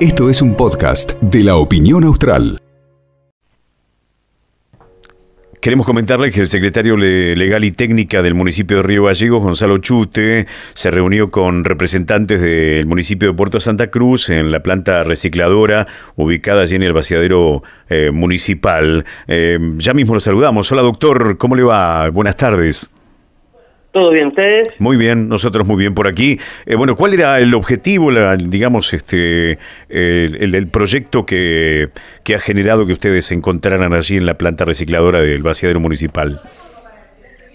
Esto es un podcast de la opinión austral. Queremos comentarle que el secretario legal y técnica del municipio de Río Gallegos, Gonzalo Chute, se reunió con representantes del municipio de Puerto Santa Cruz en la planta recicladora ubicada allí en el vaciadero eh, municipal. Eh, ya mismo lo saludamos. Hola doctor, ¿cómo le va? Buenas tardes. ¿Todo bien ustedes? Muy bien, nosotros muy bien por aquí. Eh, bueno, ¿cuál era el objetivo, digamos, este, el, proyecto que, que, ha generado que ustedes se encontraran allí en la planta recicladora del vaciadero municipal?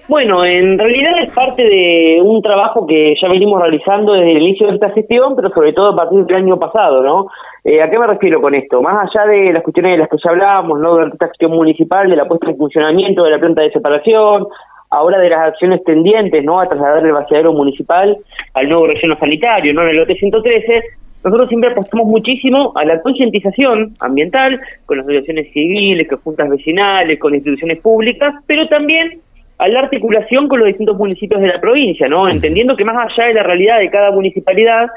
Bueno, en realidad es parte de un trabajo que ya venimos realizando desde el inicio de esta gestión, pero sobre todo a partir del año pasado, ¿no? Eh, ¿A qué me refiero con esto? Más allá de las cuestiones de las que ya hablábamos, ¿no? De esta gestión municipal, de la puesta en funcionamiento de la planta de separación, ahora de las acciones tendientes ¿no? a trasladar el vaciadero municipal al nuevo relleno sanitario, ¿no? en el lote 113, nosotros siempre apostamos muchísimo a la concientización ambiental con las asociaciones civiles, con juntas vecinales, con instituciones públicas, pero también a la articulación con los distintos municipios de la provincia, ¿no? Entendiendo que más allá de la realidad de cada municipalidad,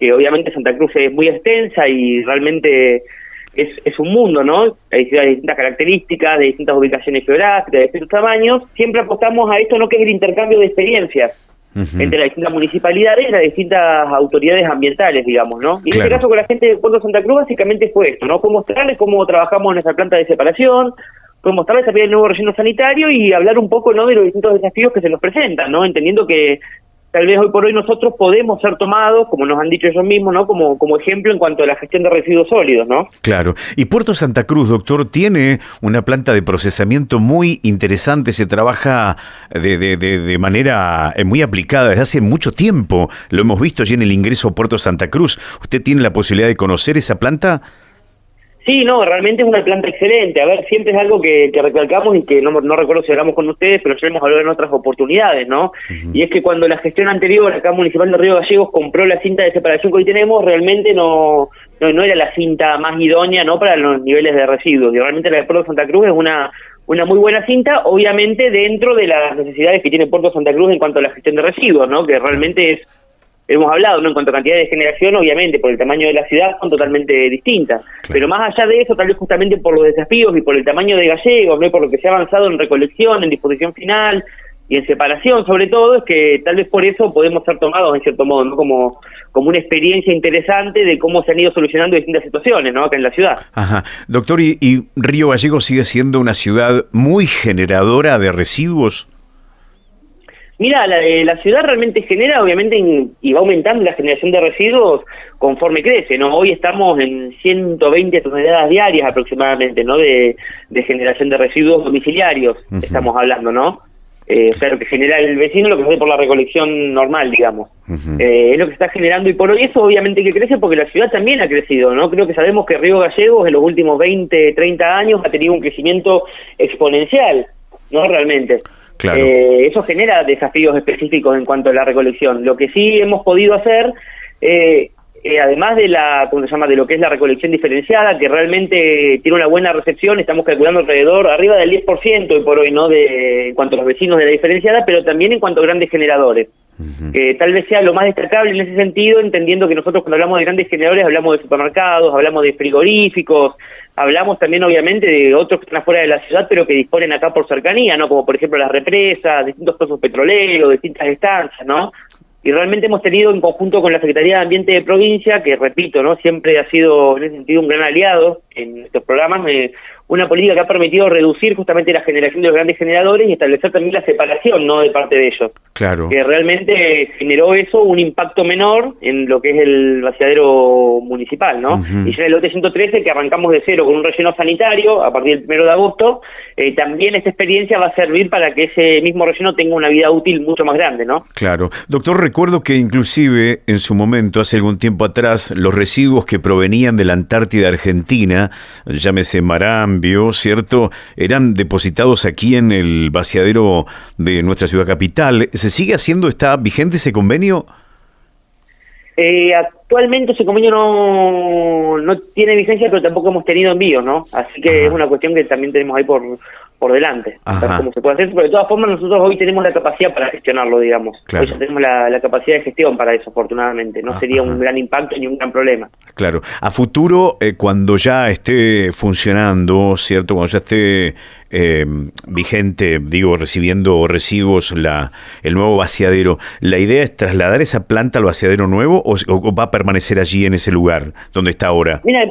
que obviamente Santa Cruz es muy extensa y realmente es, es un mundo, ¿no? Hay ciudades de distintas características, de distintas ubicaciones geográficas, de distintos tamaños. Siempre apostamos a esto, ¿no? Que es el intercambio de experiencias entre las distintas municipalidades y las distintas autoridades ambientales, digamos, ¿no? Y en este caso con la gente de Puerto Santa Cruz básicamente fue esto, ¿no? Fue mostrarles cómo trabajamos en nuestra planta de separación, fue mostrarles también el nuevo relleno sanitario y hablar un poco, ¿no? De los distintos desafíos que se nos presentan, ¿no? Entendiendo que tal vez hoy por hoy nosotros podemos ser tomados, como nos han dicho ellos mismos, ¿no? Como, como ejemplo en cuanto a la gestión de residuos sólidos, ¿no? Claro. Y Puerto Santa Cruz, doctor, tiene una planta de procesamiento muy interesante, se trabaja de, de, de, manera eh, muy aplicada desde hace mucho tiempo. Lo hemos visto allí en el ingreso a Puerto Santa Cruz. ¿Usted tiene la posibilidad de conocer esa planta? Sí, no, realmente es una planta excelente. A ver, siempre es algo que, recalcamos y que no, no, recuerdo si hablamos con ustedes, pero ya hemos hablado en otras oportunidades, ¿no? Y es que cuando la gestión anterior, acá Municipal de Río Gallegos, compró la cinta de separación que hoy tenemos, realmente no, no, era la cinta más idónea, ¿no? Para los niveles de residuos. Y realmente la de Puerto Santa Cruz es una, una muy buena cinta, obviamente dentro de las necesidades que tiene Puerto Santa Cruz en cuanto a la gestión de residuos, ¿no? Que realmente es hemos hablado, ¿no? En cuanto a cantidad de generación, obviamente, por el tamaño de la ciudad, son totalmente distintas. Pero más allá de eso, tal vez justamente por los desafíos y por el tamaño de Gallegos, ¿no? por lo que se ha avanzado en recolección, en disposición final y en separación, sobre todo, es que tal vez por eso podemos ser tomados, en cierto modo, ¿no? Como, como una experiencia interesante de cómo se han ido solucionando distintas situaciones, ¿no? Acá en la ciudad. Ajá. Doctor, ¿y, y Río Gallegos sigue siendo una ciudad muy generadora de residuos? Mira, la, la ciudad realmente genera, obviamente, y va aumentando la generación de residuos conforme crece, ¿no? Hoy estamos en 120 toneladas diarias aproximadamente, ¿no? De, generación de residuos domiciliarios, estamos hablando, ¿no? Eh, o sea, lo que genera el vecino, lo que hace por la recolección normal, digamos. eh, es lo que está generando y por hoy eso obviamente que crece porque la ciudad también ha crecido, ¿no? Creo que sabemos que Río Gallegos en los últimos 20, 30 años ha tenido un crecimiento exponencial, ¿no? Realmente. Eh, eso genera desafíos específicos en cuanto a la recolección. Lo que sí hemos podido hacer, eh, eh, además de la, ¿cómo se llama?, de lo que es la recolección diferenciada, que realmente tiene una buena recepción, estamos calculando alrededor, arriba del 10% hoy por hoy, ¿no?, de, en cuanto a los vecinos de la diferenciada, pero también en cuanto a grandes generadores. Que tal vez sea lo más destacable en ese sentido, entendiendo que nosotros cuando hablamos de grandes generadores hablamos de supermercados, hablamos de frigoríficos, Hablamos también, obviamente, de otros que están afuera de la ciudad, pero que disponen acá por cercanía, ¿no? Como por ejemplo las represas, distintos pozos petroleros, distintas estancias, ¿no? Y realmente hemos tenido en conjunto con la Secretaría de Ambiente de Provincia, que repito, ¿no? Siempre ha sido en ese sentido un gran aliado en estos programas, eh, una política que ha permitido reducir justamente la generación de los grandes generadores y establecer también la separación no de parte de ellos. Claro. Que realmente generó eso un impacto menor en lo que es el vaciadero municipal, ¿no? Y ya en el lote 113, que arrancamos de cero con un relleno sanitario a partir del primero de agosto, eh, también esta experiencia va a servir para que ese mismo relleno tenga una vida útil mucho más grande, ¿no? Claro. Doctor, recuerdo que inclusive en su momento, hace algún tiempo atrás, los residuos que provenían de la Antártida Argentina, llámese Marán, ¿cierto? Eran depositados aquí en el vaciadero de nuestra ciudad capital. ¿Se sigue haciendo, está vigente ese convenio? Eh, actualmente ese convenio no, no tiene vigencia, pero tampoco hemos tenido envíos, ¿no? Así que es una cuestión que también tenemos ahí por, por delante, cómo se puede hacer. Pero de todas formas, nosotros hoy tenemos la capacidad para gestionarlo, digamos. Hoy ya tenemos la, capacidad de gestión para eso, afortunadamente. No sería un gran impacto ni un gran problema. Claro. A futuro, eh, cuando ya esté funcionando, ¿cierto? Cuando ya esté eh, vigente, digo, recibiendo residuos la, el nuevo vaciadero, ¿la idea es trasladar esa planta al vaciadero nuevo o, o va a permanecer allí en ese lugar donde está ahora? Mira,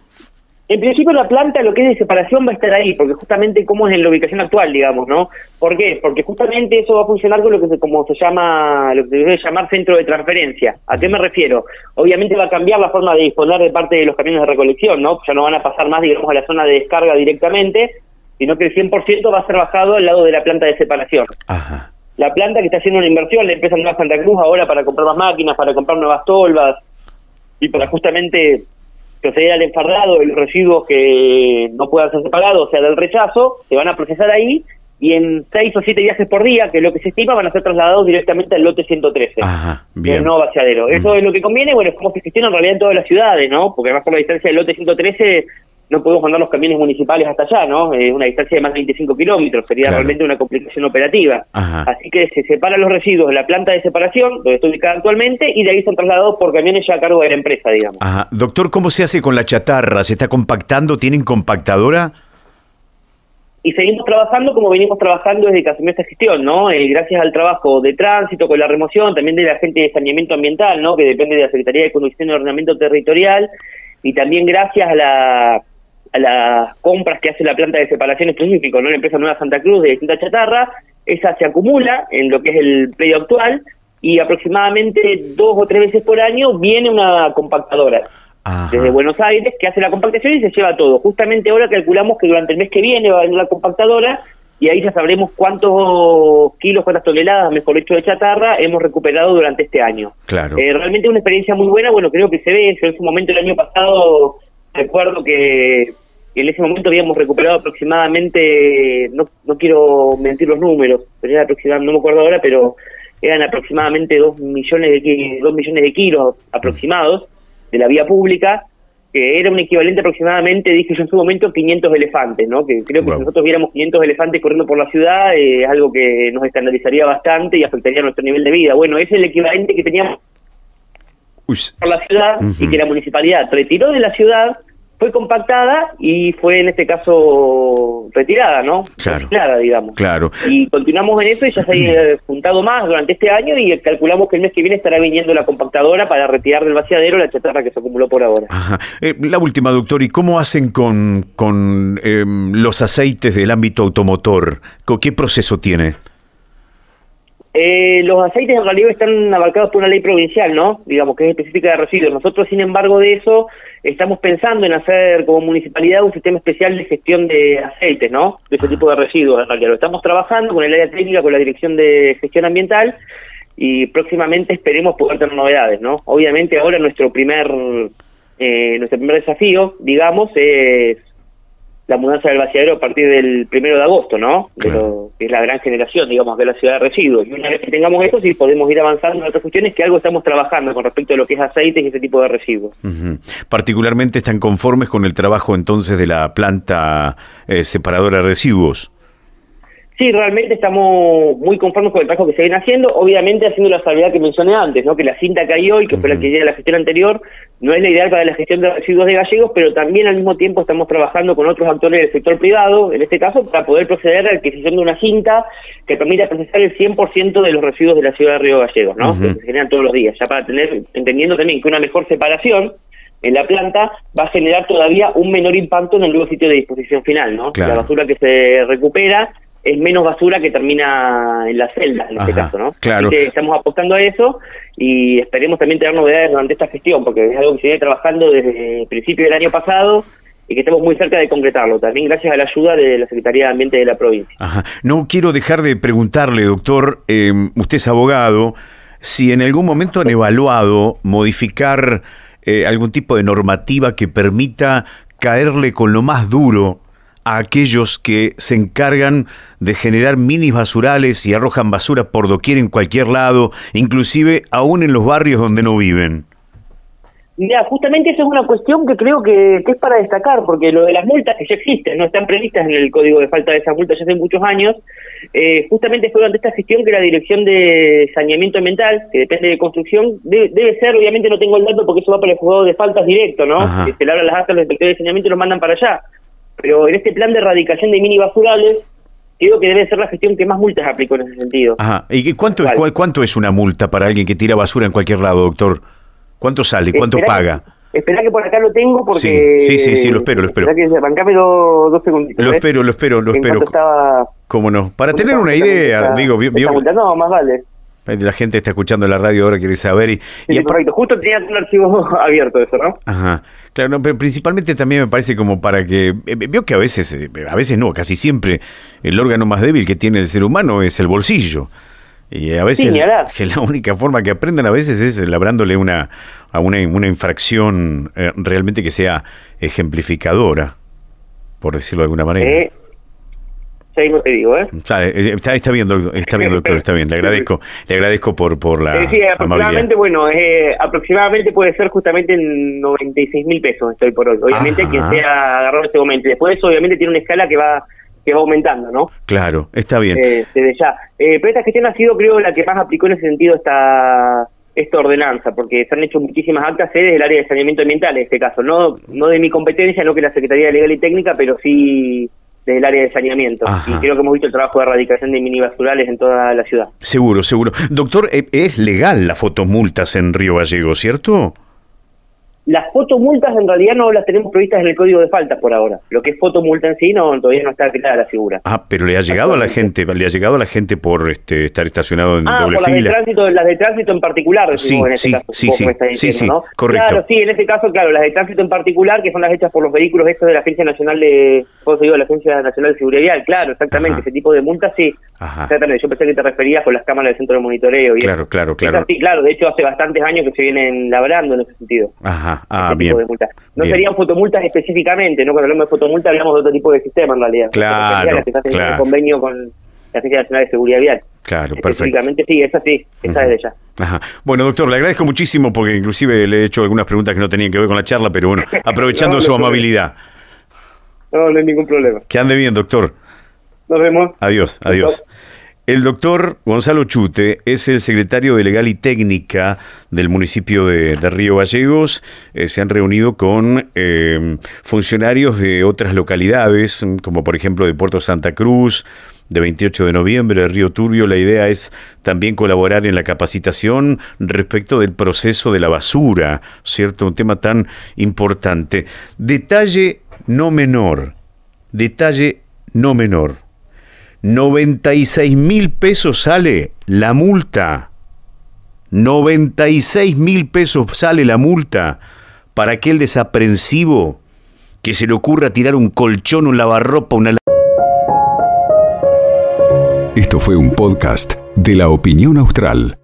en principio la planta, lo que es de separación, va a estar ahí, porque justamente como es en la ubicación actual, digamos, ¿no? ¿Por qué? Porque justamente eso va a funcionar con lo que se, como se llama, lo que se debe llamar centro de transferencia. ¿A qué me refiero? Obviamente va a cambiar la forma de disponer de parte de los camiones de recolección, ¿no? Ya no van a pasar más, digamos, a la zona de descarga directamente, sino que el 100% va a ser bajado al lado de la planta de separación. Ajá. La planta que está haciendo una inversión, la empresa Nueva Santa Cruz, ahora para comprar más máquinas, para comprar nuevas tolvas y para justamente proceder al enfardado de los residuos que no puedan ser separados, o sea, del rechazo, se van a procesar ahí y en seis o siete viajes por día, que es lo que se estima, van a ser trasladados directamente al lote 113, Ajá, bien. el nuevo vaciadero. Eso es lo que conviene, bueno, es como se gestiona en realidad en todas las ciudades, ¿no? Porque además por la distancia del lote 113 no podemos mandar los camiones municipales hasta allá, ¿no? Es una distancia de más de 25 kilómetros, sería realmente una complicación operativa. Así que se separan los residuos de la planta de separación, donde está ubicada actualmente, y de ahí son trasladados por camiones ya a cargo de la empresa, digamos. Ajá. Doctor, ¿cómo se hace con la chatarra? ¿Se está compactando? ¿Tienen compactadora? y seguimos trabajando como venimos trabajando desde que asumimos esta gestión, ¿no? Eh, gracias al trabajo de tránsito, con la remoción, también de la gente de saneamiento ambiental, ¿no? Que depende de la Secretaría de Conducción y Ordenamiento Territorial, y también gracias a la las compras que hace la planta de separación específico, ¿no? La empresa Nueva Santa Cruz de distinta chatarra, esa se acumula en lo que es el predio actual y aproximadamente dos o tres veces por año viene una compactadora desde Buenos Aires que hace la compactación y se lleva todo. Justamente ahora calculamos que durante el mes que viene va a venir la compactadora y ahí ya sabremos cuántos kilos, cuántas toneladas, mejor dicho, de chatarra hemos recuperado durante este año. Claro. Eh, realmente es una experiencia muy buena, bueno, creo que se ve, yo en su momento el año pasado recuerdo que en ese momento habíamos recuperado aproximadamente, no, no quiero mentir los números, pero era aproximadamente, no me acuerdo ahora, pero eran aproximadamente dos millones de, dos millones de kilos aproximados de la vía pública, que era un equivalente aproximadamente, dije yo en su momento, 500 elefantes, ¿no? Que creo que si nosotros viéramos 500 elefantes corriendo por la ciudad eh, es algo que nos escandalizaría bastante y afectaría nuestro nivel de vida. Bueno, es el equivalente que teníamos por la ciudad y que la municipalidad retiró de la ciudad fue compactada y fue en este caso retirada, ¿no? Claro. digamos. Claro. Y continuamos en eso y ya se ha juntado más durante este año y calculamos que el mes que viene estará viniendo la compactadora para retirar del vaciadero la chatarra que se acumuló por ahora. Ajá. Eh, la última, doctor, ¿y cómo hacen con, con em, los aceites del ámbito automotor? ¿Qué proceso tiene? Eh, los aceites en realidad están abarcados por una ley provincial, ¿no? Digamos que es específica de residuos. Nosotros, sin embargo, de eso estamos pensando en hacer como municipalidad un sistema especial de gestión de aceites, ¿no? De ese tipo de residuos, en realidad. Lo estamos trabajando con el área técnica, con la Dirección de Gestión Ambiental y próximamente esperemos poder tener novedades, ¿no? Obviamente ahora nuestro primer eh, nuestro primer desafío, digamos, es la mudanza del vaciadero a partir del primero de agosto, ¿no? De lo, que es la gran generación, digamos, de la ciudad de residuos. Y una vez que tengamos eso, sí podemos ir avanzando en otras cuestiones que algo estamos trabajando con respecto a lo que es aceites y ese tipo de residuos. Particularmente están conformes con el trabajo entonces de la planta eh, separadora de residuos. Sí, realmente estamos muy conformes con el trabajo que se viene haciendo, obviamente haciendo la salvedad que mencioné antes, ¿no? que la cinta cayó y que fue la que llega la gestión anterior, no es la ideal para la gestión de residuos de gallegos, pero también al mismo tiempo estamos trabajando con otros actores del sector privado, en este caso, para poder proceder a la adquisición de una cinta que permita procesar el 100% de los residuos de la ciudad de Río Gallegos, ¿no? que se generan todos los días, ya para tener, entendiendo también que una mejor separación en la planta va a generar todavía un menor impacto en el nuevo sitio de disposición final, ¿no? La basura que se recupera es menos basura que termina en la celda, en este caso, ¿no? Claro. Así que estamos apostando a eso y esperemos también tener novedades durante esta gestión, porque es algo que se viene trabajando desde el principio del año pasado y que estamos muy cerca de concretarlo, también gracias a la ayuda de la Secretaría de Ambiente de la provincia. Ajá. No quiero dejar de preguntarle, doctor, eh, usted es abogado, si en algún momento han evaluado modificar eh, algún tipo de normativa que permita caerle con lo más duro a aquellos que se encargan de generar minis basurales y arrojan basura por doquier en cualquier lado, inclusive aún en los barrios donde no viven? Mira, justamente esa es una cuestión que creo que, es para destacar, porque lo de las multas que ya existen, no están previstas en el código de falta de esas multas ya hace muchos años, eh, justamente fue durante esta gestión que la Dirección de Saneamiento Ambiental, que depende de construcción, debe, ser, obviamente no tengo el dato porque eso va para el juzgado de faltas directo, ¿no? Que se le abran las actas los inspectores de saneamiento y los mandan para allá. Pero en este plan de erradicación de mini basurales, creo que debe ser la gestión que más multas aplicó en ese sentido. Ajá. ¿Y cuánto, es, cuánto es una multa para alguien que tira basura en cualquier lado, doctor? ¿Cuánto sale? ¿Cuánto paga? espera que por acá lo tengo porque... Sí, sí, sí, lo espero, lo espero. Que bancame dos, dos segunditos. Lo espero, lo espero, lo espero. Estaba, ¿Cómo no? Para tener una idea, digo... No, más vale. La gente está escuchando la radio ahora, quiere saber y... Sí, correcto. Justo tenía un archivo abierto eso, ¿no? Ajá. Claro, pero principalmente también me parece como para que... Eh, veo que a veces, eh, a veces no, casi siempre, el órgano más débil que tiene el ser humano es el bolsillo. Y a veces que la única forma que aprendan a veces es labrándole una, a una, una infracción eh, realmente que sea ejemplificadora, por decirlo de alguna manera. Eh, ya te digo, ¿eh? eh está, está, bien, doctor, está bien, doctor, está bien. Le agradezco, le agradezco por, por la sí, aproximadamente, bueno, eh, aproximadamente puede ser justamente en 96 mil pesos estoy por hoy. Obviamente quien sea agarrado en este momento. Después eso obviamente tiene una escala que va que va aumentando, ¿no? Claro, está bien. Eh, desde ya. Eh, pero esta gestión ha sido, creo, la que más aplicó en ese sentido esta, esta ordenanza, porque se han hecho muchísimas actas eh, desde el área de saneamiento ambiental, en este caso. No, no de mi competencia, no que la Secretaría Legal y Técnica, pero sí desde el área de saneamiento. Y creo que hemos visto el trabajo de erradicación de minibasurales en toda la ciudad. Seguro, seguro. Doctor, es legal la fotomultas en Río Gallego, ¿cierto? Las fotomultas en realidad no las tenemos previstas en el código de faltas por ahora. Lo que es fotomulta en sí no todavía no está clara la figura. Ah, pero le ha llegado a la gente, le ha llegado a la gente por este estar estacionado en ah, doble por fila. Las de tránsito, las de tránsito en particular, sí, en sí, caso, sí, sí, sí, sí, correcto. Claro, sí, en este caso, claro, las de tránsito en particular, que son las hechas por los vehículos estos de la Agencia Nacional de, ¿cómo se digo? La Agencia Nacional de Seguridad Vial, claro, exactamente, ese tipo de multas sí. Ajá. Exactamente, yo pensé que te referías con las cámaras del centro de monitoreo. Y claro, claro, claro. Sí, claro, de hecho hace bastantes años que se vienen labrando en ese sentido. Ajá, ah, bien. No serían fotomultas específicamente, ¿no? Cuando hablamos de fotomultas hablamos de otro tipo de sistema en realidad. Claro, que claro. convenio con la Agencia Nacional de Seguridad Vial. Claro, perfecto. Específicamente sí, esa sí, esa uh desde ya. Ajá. Bueno, doctor, le agradezco muchísimo porque inclusive le he hecho algunas preguntas que no tenían que ver con la charla, pero bueno, aprovechando su amabilidad. No, no hay ningún problema. Que ande bien, doctor. Nos vemos. Adiós, adiós. El doctor Gonzalo Chute es el secretario de Legal y Técnica del municipio de, Río Gallegos. Eh, se han reunido con eh, funcionarios de otras localidades, como por ejemplo de Puerto Santa Cruz, de 28 de noviembre, de Río Turbio. La idea es también colaborar en la capacitación respecto del proceso de la basura, ¿cierto? Un tema tan importante. Detalle no menor, detalle no menor. 96 mil pesos sale la multa. 96 mil pesos sale la multa para aquel desaprensivo que se le ocurra tirar un colchón, un lavarropa, una... Esto fue un podcast de la opinión austral.